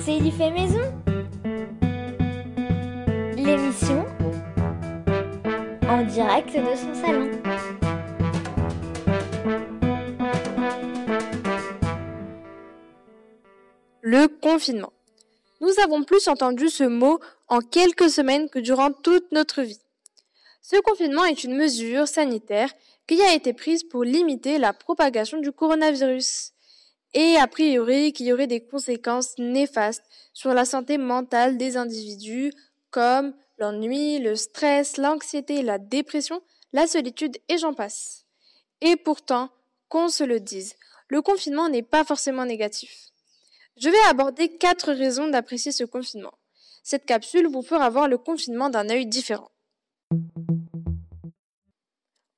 C'est du fait maison L'émission en direct de son salon. Le confinement. Nous avons plus entendu ce mot en quelques semaines que durant toute notre vie. Ce confinement est une mesure sanitaire qui a été prise pour limiter la propagation du coronavirus et a priori qu'il y aurait des conséquences néfastes sur la santé mentale des individus comme l'ennui, le stress, l'anxiété, la dépression, la solitude et j'en passe. Et pourtant, qu'on se le dise, le confinement n'est pas forcément négatif. Je vais aborder quatre raisons d'apprécier ce confinement. Cette capsule vous fera voir le confinement d'un œil différent.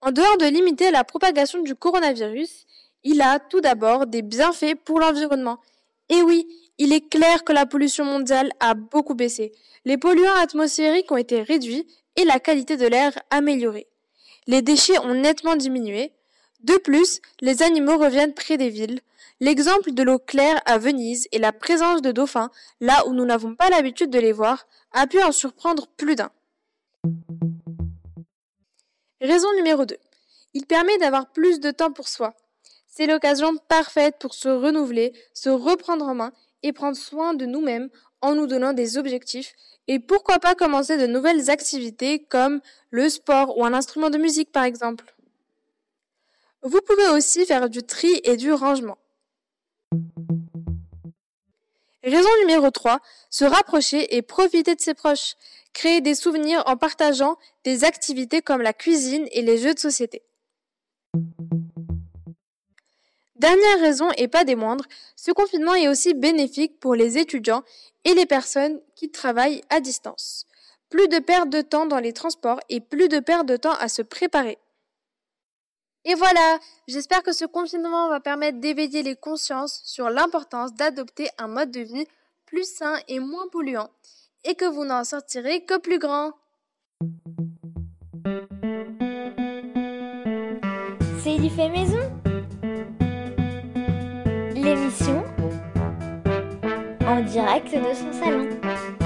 En dehors de limiter la propagation du coronavirus, il a tout d'abord des bienfaits pour l'environnement. Et oui, il est clair que la pollution mondiale a beaucoup baissé. Les polluants atmosphériques ont été réduits et la qualité de l'air améliorée. Les déchets ont nettement diminué. De plus, les animaux reviennent près des villes. L'exemple de l'eau claire à Venise et la présence de dauphins, là où nous n'avons pas l'habitude de les voir, a pu en surprendre plus d'un. Raison numéro 2. Il permet d'avoir plus de temps pour soi. C'est l'occasion parfaite pour se renouveler, se reprendre en main et prendre soin de nous-mêmes en nous donnant des objectifs et pourquoi pas commencer de nouvelles activités comme le sport ou un instrument de musique par exemple. Vous pouvez aussi faire du tri et du rangement. Raison numéro 3, se rapprocher et profiter de ses proches. Créer des souvenirs en partageant des activités comme la cuisine et les jeux de société. Dernière raison et pas des moindres, ce confinement est aussi bénéfique pour les étudiants et les personnes qui travaillent à distance. Plus de perte de temps dans les transports et plus de perte de temps à se préparer. Et voilà, j'espère que ce confinement va permettre d'éveiller les consciences sur l'importance d'adopter un mode de vie plus sain et moins polluant, et que vous n'en sortirez que plus grand. C'est fait maison L'émission en direct de son salon.